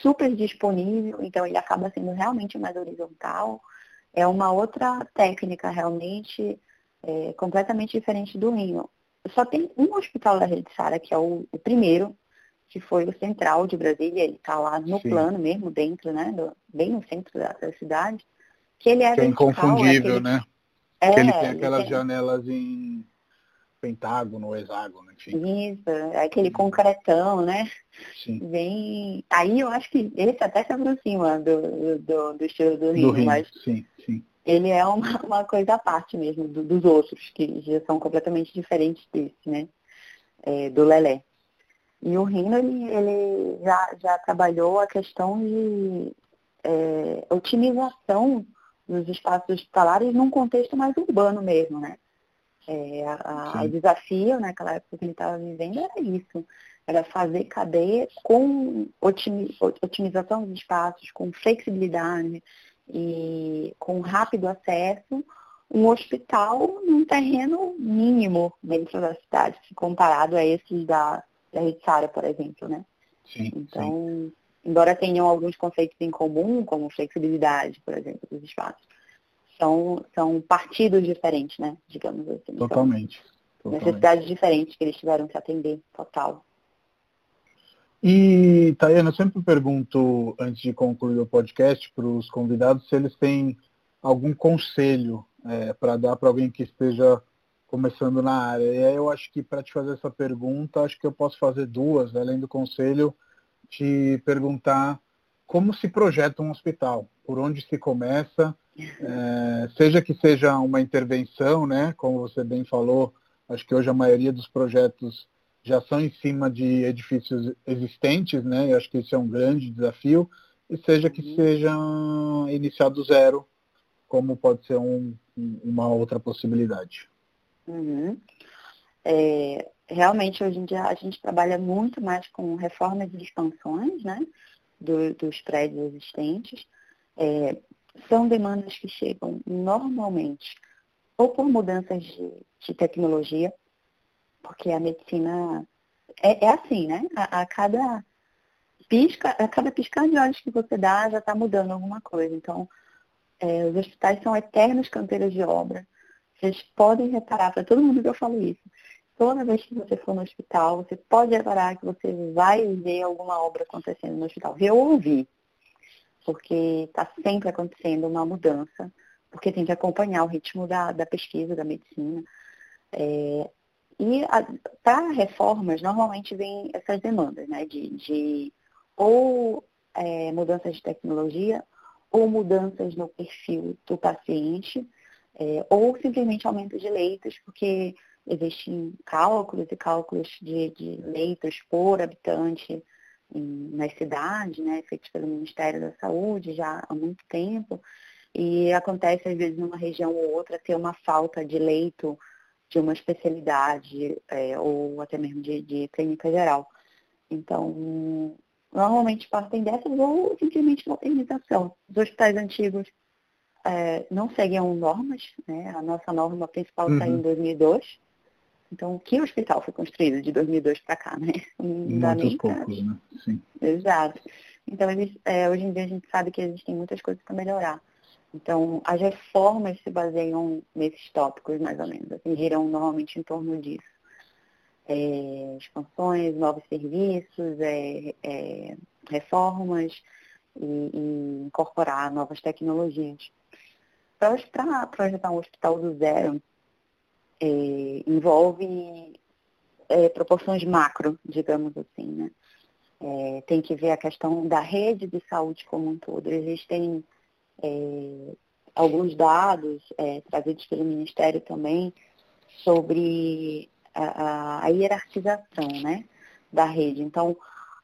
super disponível, então ele acaba sendo realmente mais horizontal. É uma outra técnica realmente é, completamente diferente do Rio. Só tem um hospital da Rede Sara, que é o, o primeiro, que foi o central de Brasília, ele está lá no Sim. plano mesmo, dentro, né, do, bem no centro da, da, cidade, que ele é, que é inconfundível, aquele... né? É, que ele tem aquelas tem... janelas em pentágono, hexágono, enfim. Isso, é aquele concretão, né? Sim. Bem. Aí eu acho que esse até se aproxima do, do, do estilo do Rio, do Rio mas sim, sim. ele é uma, uma coisa à parte mesmo do, dos outros, que já são completamente diferentes desse, né? É, do Lelé. E o Rino, ele, ele já, já trabalhou a questão de é, otimização dos espaços hospitalares num contexto mais urbano mesmo, né? É, a, a, o desafio naquela época que ele estava vivendo era isso, era fazer cadeia com otimização dos espaços, com flexibilidade e com rápido acesso, um hospital num terreno mínimo dentro da cidade, comparado a esses da, da Rede Sara, por exemplo, né? Sim, então, sim. embora tenham alguns conceitos em comum, como flexibilidade, por exemplo, dos espaços, são, são partidos diferentes, né? Digamos assim. Totalmente. São necessidades diferentes que eles tiveram que atender, total. E, Tayana, eu sempre pergunto, antes de concluir o podcast, para os convidados se eles têm algum conselho é, para dar para alguém que esteja começando na área. E aí eu acho que para te fazer essa pergunta, acho que eu posso fazer duas, além do conselho, te perguntar como se projeta um hospital, por onde se começa, é, seja que seja uma intervenção, né, como você bem falou, acho que hoje a maioria dos projetos já são em cima de edifícios existentes, né, eu acho que isso é um grande desafio, e seja que uhum. seja iniciado do zero, como pode ser um, uma outra possibilidade. Uhum. É, realmente, hoje em dia, a gente trabalha muito mais com reformas e expansões, né? do, dos prédios existentes, é, são demandas que chegam normalmente ou por mudanças de, de tecnologia, porque a medicina é, é assim, né? A, a, cada pisca, a cada piscar de olhos que você dá já está mudando alguma coisa. Então, é, os hospitais são eternos canteiros de obra. Vocês podem reparar, para todo mundo que eu falo isso, toda vez que você for no hospital, você pode reparar que você vai ver alguma obra acontecendo no hospital. Ver ou ouvir. Porque está sempre acontecendo uma mudança, porque tem que acompanhar o ritmo da, da pesquisa, da medicina. É, e para reformas, normalmente vem essas demandas, né? De, de ou é, mudanças de tecnologia, ou mudanças no perfil do paciente, é, ou simplesmente aumento de leitos, porque existem cálculos e cálculos de, de leitos por habitante em, nas cidades, né, feitos pelo Ministério da Saúde já há muito tempo, e acontece às vezes numa região ou outra ter uma falta de leito de uma especialidade é, ou até mesmo de, de clínica geral. Então, normalmente partem dessas ou simplesmente modernização. Os hospitais antigos é, não seguiam normas, né? A nossa norma principal uhum. saiu em 2002. Então, que hospital foi construído de 2002 para cá, né? Não dá nem poucos, né? Sim. Exato. Então, eles, é, hoje em dia a gente sabe que existem muitas coisas para melhorar. Então, as reformas se baseiam nesses tópicos, mais ou menos, assim, giram normalmente em torno disso. É, expansões, novos serviços, é, é reformas e, e, incorporar novas tecnologias. Para projetar um hospital do zero, é, envolve é, proporções macro, digamos assim, né? É, tem que ver a questão da rede de saúde como um todo. Existem é, alguns dados é, trazidos pelo Ministério também sobre a, a, hierarquização né, da rede. Então,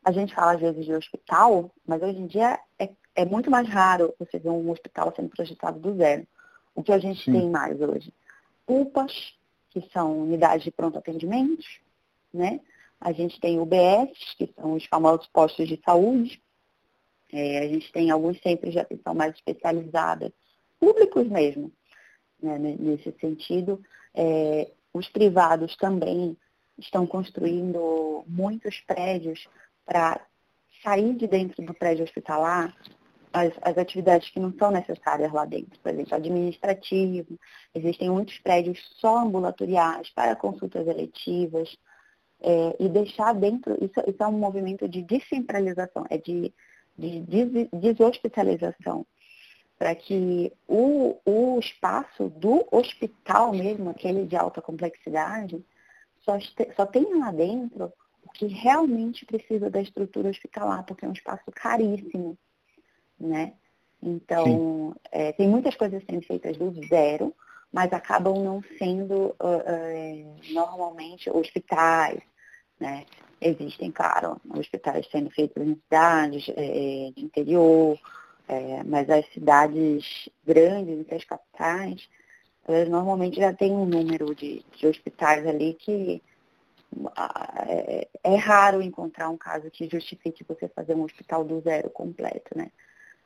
a gente fala às vezes de hospital, mas hoje em dia é, é muito mais raro você ver um hospital sendo projetado do zero. O que a gente Sim. tem mais hoje? UPAs, que são unidades de pronto atendimento, né? A gente tem UBS, que são os famosos postos de saúde. É, a gente tem alguns centros de atenção mais especializada, públicos mesmo, né, nesse sentido. É, os privados também estão construindo muitos prédios para sair de dentro do prédio hospitalar as, as atividades que não são necessárias lá dentro, por exemplo, administrativo, existem muitos prédios só ambulatoriais para consultas eletivas, é, e deixar dentro, isso, isso, é um movimento de descentralização, é de, de des, deshospitalização, para que o, o espaço do hospital mesmo, aquele de alta complexidade, só, só tem lá dentro o que realmente precisa da estrutura hospitalar, porque é um espaço caríssimo, né? Então, é, tem muitas coisas sendo feitas do zero, mas acabam não sendo uh, uh, normalmente hospitais, né? Existem, claro, hospitais sendo feitos em cidades é, de interior, é, mas as cidades grandes, as capitais, elas normalmente já têm um número de, de hospitais ali que é, é, raro encontrar um caso que justifique você fazer um hospital do zero completo, né?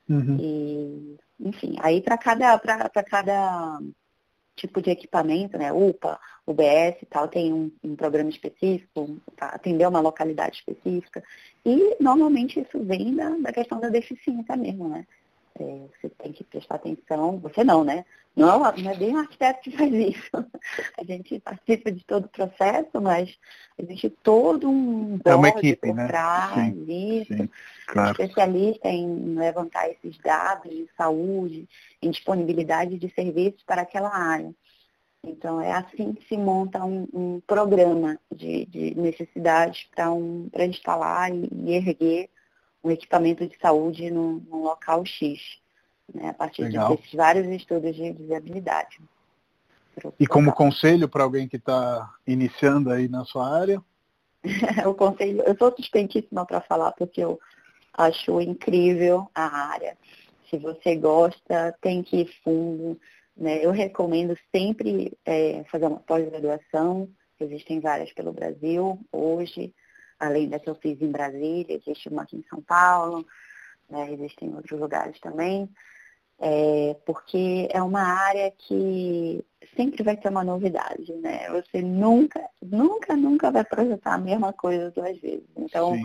Uhum. E, enfim, aí para cada, cada tipo de equipamento, né? UPA, UBS e tal, tem um, um programa específico, para atender uma localidade específica. E normalmente isso vem da, da questão da deficiência mesmo, né? É, você tem que prestar atenção, você não, né? Não, não é bem o arquiteto que faz isso. A gente participa de todo o processo, mas existe todo um é uma equipe, né? trás sim, disso. Sim, claro. Especialista em levantar esses dados de saúde, em disponibilidade de serviços para aquela área. Então, é assim que se monta um, um programa de, de necessidades para um, instalar e, e erguer um equipamento de saúde num, num local X, né, a partir Legal. desses vários estudos de viabilidade. E como conselho para alguém que está iniciando aí na sua área? o conselho, eu sou suspeitíssima para falar porque eu acho incrível a área. Se você gosta, tem que ir fundo. Né? Eu recomendo sempre é, fazer uma pós-graduação. Existem várias pelo Brasil hoje além da que eu fiz em Brasília, existe uma aqui em São Paulo, né, existem outros lugares também, é, porque é uma área que sempre vai ter uma novidade, né? Você nunca, nunca, nunca vai projetar a mesma coisa duas vezes. Então, Sim.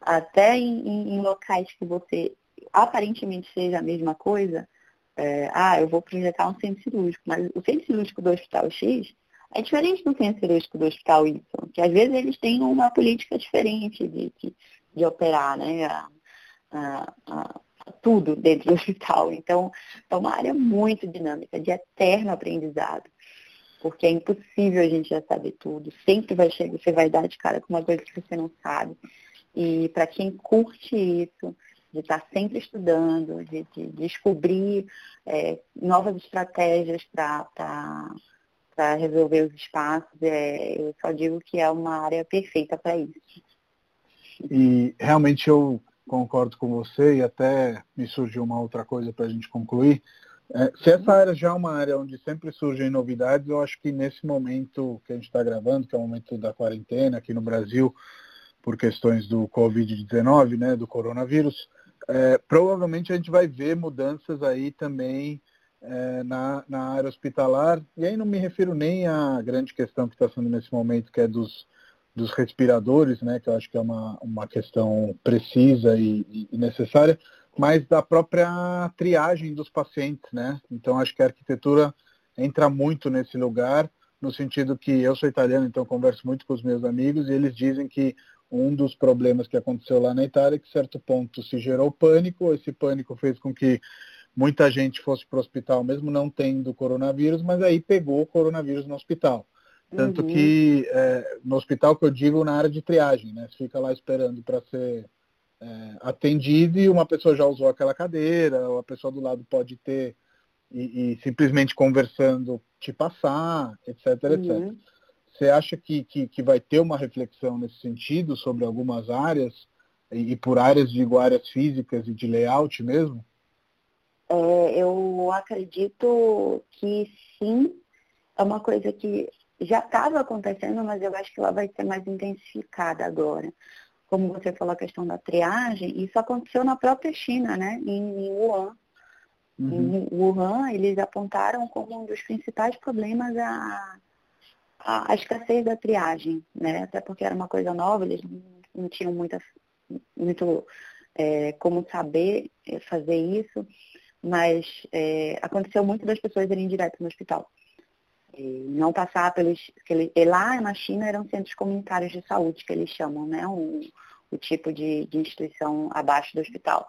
até em, em, locais que você aparentemente seja a mesma coisa, é, ah, eu vou projetar um centro cirúrgico, mas o centro cirúrgico do Hospital X é diferente do centro cirúrgico do hospital Y, que às vezes eles têm uma política diferente de, de, de operar, né? A, a, a, tudo dentro do hospital. Então, é uma área muito dinâmica, de eterno aprendizado. Porque é impossível a gente já saber tudo. Sempre vai chegar, você vai dar de cara com uma coisa que você não sabe. E para quem curte isso, de estar sempre estudando, de, de descobrir é, novas estratégias para para resolver os espaços. É, eu só digo que é uma área perfeita para isso. E realmente eu concordo com você e até me surgiu uma outra coisa para a gente concluir. É, se essa área já é uma área onde sempre surgem novidades, eu acho que nesse momento que a gente está gravando, que é o momento da quarentena aqui no Brasil, por questões do Covid-19, né, do coronavírus, é, provavelmente a gente vai ver mudanças aí também é, na, na área hospitalar, e aí não me refiro nem à grande questão que está sendo nesse momento, que é dos, dos respiradores, né, que eu acho que é uma, uma questão precisa e, e necessária, mas da própria triagem dos pacientes, né? Então acho que a arquitetura entra muito nesse lugar, no sentido que eu sou italiano, então converso muito com os meus amigos e eles dizem que um dos problemas que aconteceu lá na Itália é que, certo ponto, se gerou pânico, esse pânico fez com que muita gente fosse para o hospital, mesmo não tendo coronavírus, mas aí pegou o coronavírus no hospital. Tanto uhum. que é, no hospital que eu digo na área de triagem, né? Você fica lá esperando para ser é, atendido e uma pessoa já usou aquela cadeira, ou a pessoa do lado pode ter e, e simplesmente conversando te passar, etc, uhum. etc. Você acha que, que, que, vai ter uma reflexão nesse sentido sobre algumas áreas, e, e por áreas, digo, áreas físicas e de layout mesmo? É, eu acredito que sim, é uma coisa que já estava acontecendo, mas eu acho que ela vai ser mais intensificada agora. Como você falou a questão da triagem, isso aconteceu na própria China, né? Em, em Wuhan. Uhum. Em Wuhan, eles apontaram como um dos principais problemas a, a, a, escassez da triagem, né? Até porque era uma coisa nova, eles não, tinham muita, muito é, como saber é, fazer isso mas é, aconteceu muito das pessoas irem direto no hospital. E não passar pelos. Que e lá na China eram centros comunitários de saúde, que eles chamam, né? O, o tipo de, de instituição abaixo do hospital.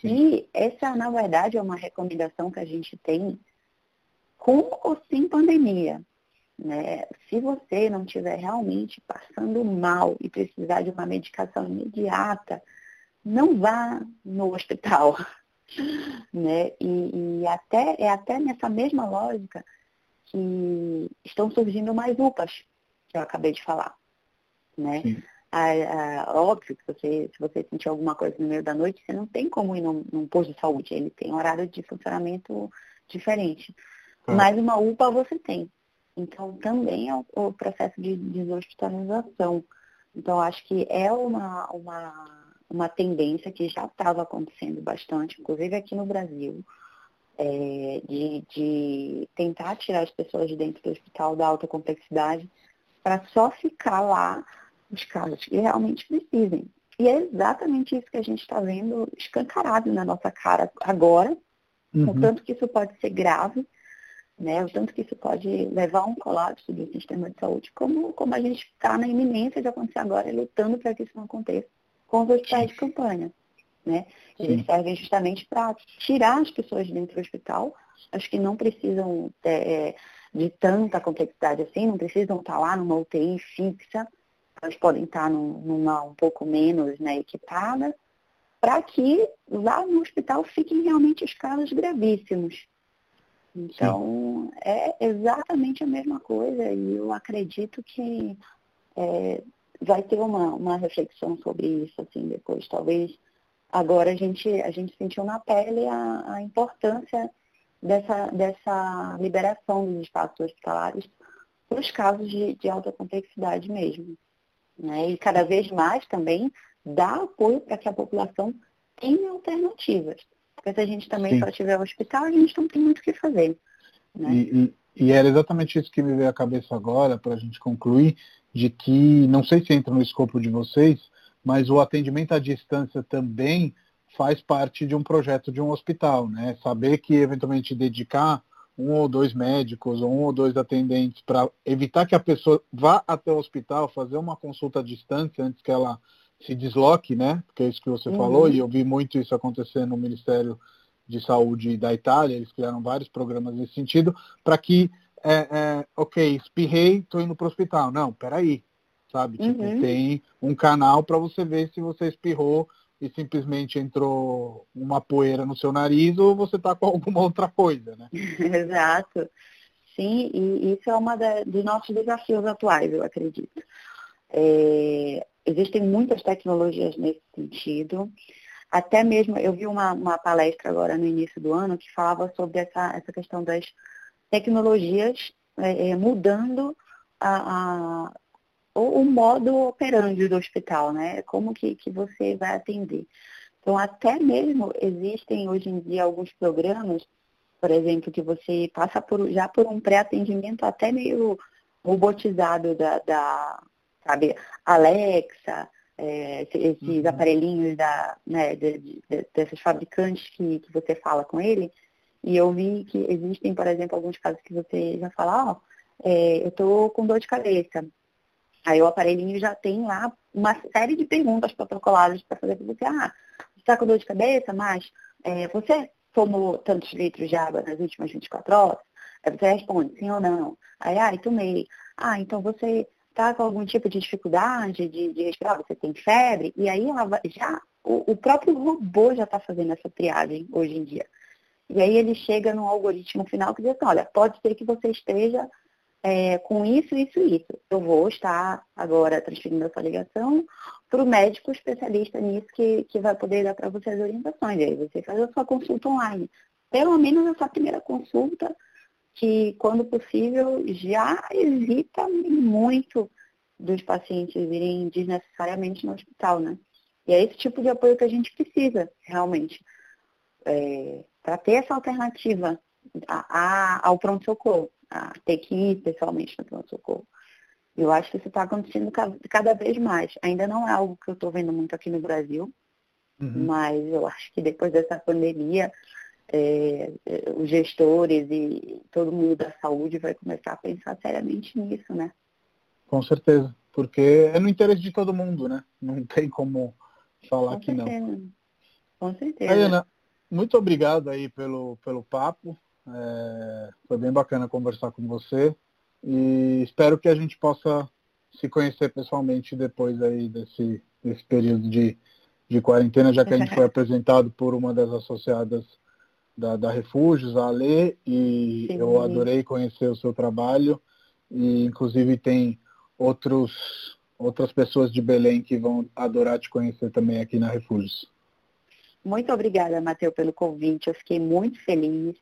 Sim. E essa, na verdade, é uma recomendação que a gente tem com ou sem pandemia. Né? Se você não estiver realmente passando mal e precisar de uma medicação imediata, não vá no hospital. Né? E, e até, é até nessa mesma lógica que estão surgindo mais UPAs, que eu acabei de falar. Né? A, a, óbvio que você, se você sentir alguma coisa no meio da noite, você não tem como ir num, num posto de saúde. Ele tem horário de funcionamento diferente. Mas uma UPA você tem. Então, também é o, o processo de deshospitalização. Então, acho que é uma, uma, uma tendência que já estava acontecendo bastante, inclusive aqui no Brasil, é, de, de tentar tirar as pessoas de dentro do hospital da alta complexidade para só ficar lá os casos que realmente precisem. E é exatamente isso que a gente está vendo escancarado na nossa cara agora, uhum. o tanto que isso pode ser grave né? O tanto que isso pode levar a um colapso do sistema de saúde, como, como a gente está na iminência de acontecer agora, lutando para que isso não aconteça com os hospitais de campanha. Né? Eles servem justamente para tirar as pessoas de dentro do hospital, as que não precisam é, de tanta complexidade assim, não precisam estar tá lá numa UTI fixa, elas podem estar tá numa um pouco menos né, equipada, para que lá no hospital fiquem realmente os casos gravíssimos. Então, Sim. é exatamente a mesma coisa e eu acredito que é, vai ter uma, uma reflexão sobre isso, assim, depois. Talvez agora a gente, a gente sentiu na pele a, a importância dessa, dessa liberação dos espaços hospitalares para os casos de, de alta complexidade mesmo. Né? E cada vez mais também dá apoio para que a população tenha alternativas. Porque se a gente também Sim. só tiver hospital, a gente não tem muito o que fazer. Né? E, e, e, era exatamente isso que me veio à cabeça agora, para a gente concluir, de que, não sei se entra no escopo de vocês, mas o atendimento à distância também faz parte de um projeto de um hospital, né? Saber que eventualmente dedicar um ou dois médicos ou um ou dois atendentes para evitar que a pessoa vá até o hospital fazer uma consulta à distância antes que ela se desloque, né? Porque é isso que você uhum. falou, e eu vi muito isso acontecer no Ministério de Saúde da Itália, eles criaram vários programas nesse sentido, para que, é, é, ok, espirrei, estou indo para o hospital. Não, peraí, sabe? Tipo, uhum. tem um canal para você ver se você espirrou e simplesmente entrou uma poeira no seu nariz ou você está com alguma outra coisa, né? Exato. Sim, e isso é uma da, dos nossos desafios atuais, eu acredito. É, existem muitas tecnologias nesse sentido. Até mesmo, eu vi uma, uma palestra agora no início do ano que falava sobre essa, essa questão das tecnologias é, é, mudando a, a, o, o, modo operante do hospital, né? Como que, que você vai atender. Então, até mesmo existem hoje em dia alguns programas, por exemplo, que você passa por, já por um pré-atendimento até meio robotizado da, da sabe? Alexa, é, esses uhum. aparelhinhos da, né, de, de, desses fabricantes que, que você fala com ele. E eu vi que existem, por exemplo, alguns casos que você já fala, ó, oh, é, eu tô com dor de cabeça. Aí o aparelhinho já tem lá uma série de perguntas protocoladas para fazer para você. Ah, você está com dor de cabeça, mas é, você tomou tantos litros de água nas últimas 24 horas? Aí você responde sim ou não. Aí, ah, tomei. Ah, então você está com algum tipo de dificuldade de, de respirar, você tem febre, e aí ela já, o, o próprio robô já está fazendo essa triagem hoje em dia. E aí ele chega num algoritmo final que diz assim, olha, pode ser que você esteja é, com isso, isso e isso. Eu vou estar agora transferindo essa ligação para o médico especialista nisso que, que vai poder dar para você as orientações. E aí você faz a sua consulta online. Pelo menos essa primeira consulta que, quando possível, já evita muito dos pacientes irem desnecessariamente no hospital, né? E é esse tipo de apoio que a gente precisa, realmente, é, para ter essa alternativa a, a, ao pronto-socorro, a ter que ir pessoalmente no pronto-socorro. Eu acho que isso está acontecendo cada, vez mais. Ainda não é algo que eu estou vendo muito aqui no Brasil, uhum. mas eu acho que depois dessa pandemia, é, é, os gestores e todo mundo da saúde vai começar a pensar seriamente nisso, né? Com certeza, porque é no interesse de todo mundo, né? Não tem como falar Com que não. Com certeza. Ana, muito obrigado aí pelo, pelo papo. É, foi bem bacana conversar com você. E espero que a gente possa se conhecer pessoalmente depois aí desse, desse período de, de quarentena, já que a gente foi apresentado por uma das associadas da, da Refúgios, a Alê, e Sim. eu adorei conhecer o seu trabalho. E inclusive tem outros, outras pessoas de Belém que vão adorar te conhecer também aqui na Refúgios. Muito obrigada, Matheus, pelo convite. Eu fiquei muito feliz.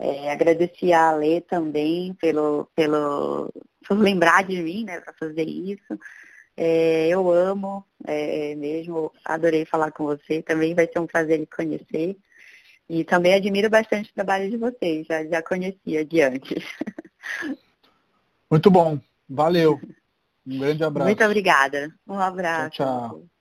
É, agradeci a Alê também pelo, pelo, por lembrar de mim, né, para fazer isso. É, eu amo é, mesmo, adorei falar com você. Também vai ser um prazer lhe conhecer. E também admiro bastante o trabalho de vocês, já, já conhecia de antes. Muito bom, valeu. Um grande abraço. Muito obrigada. Um abraço. Tchau, tchau.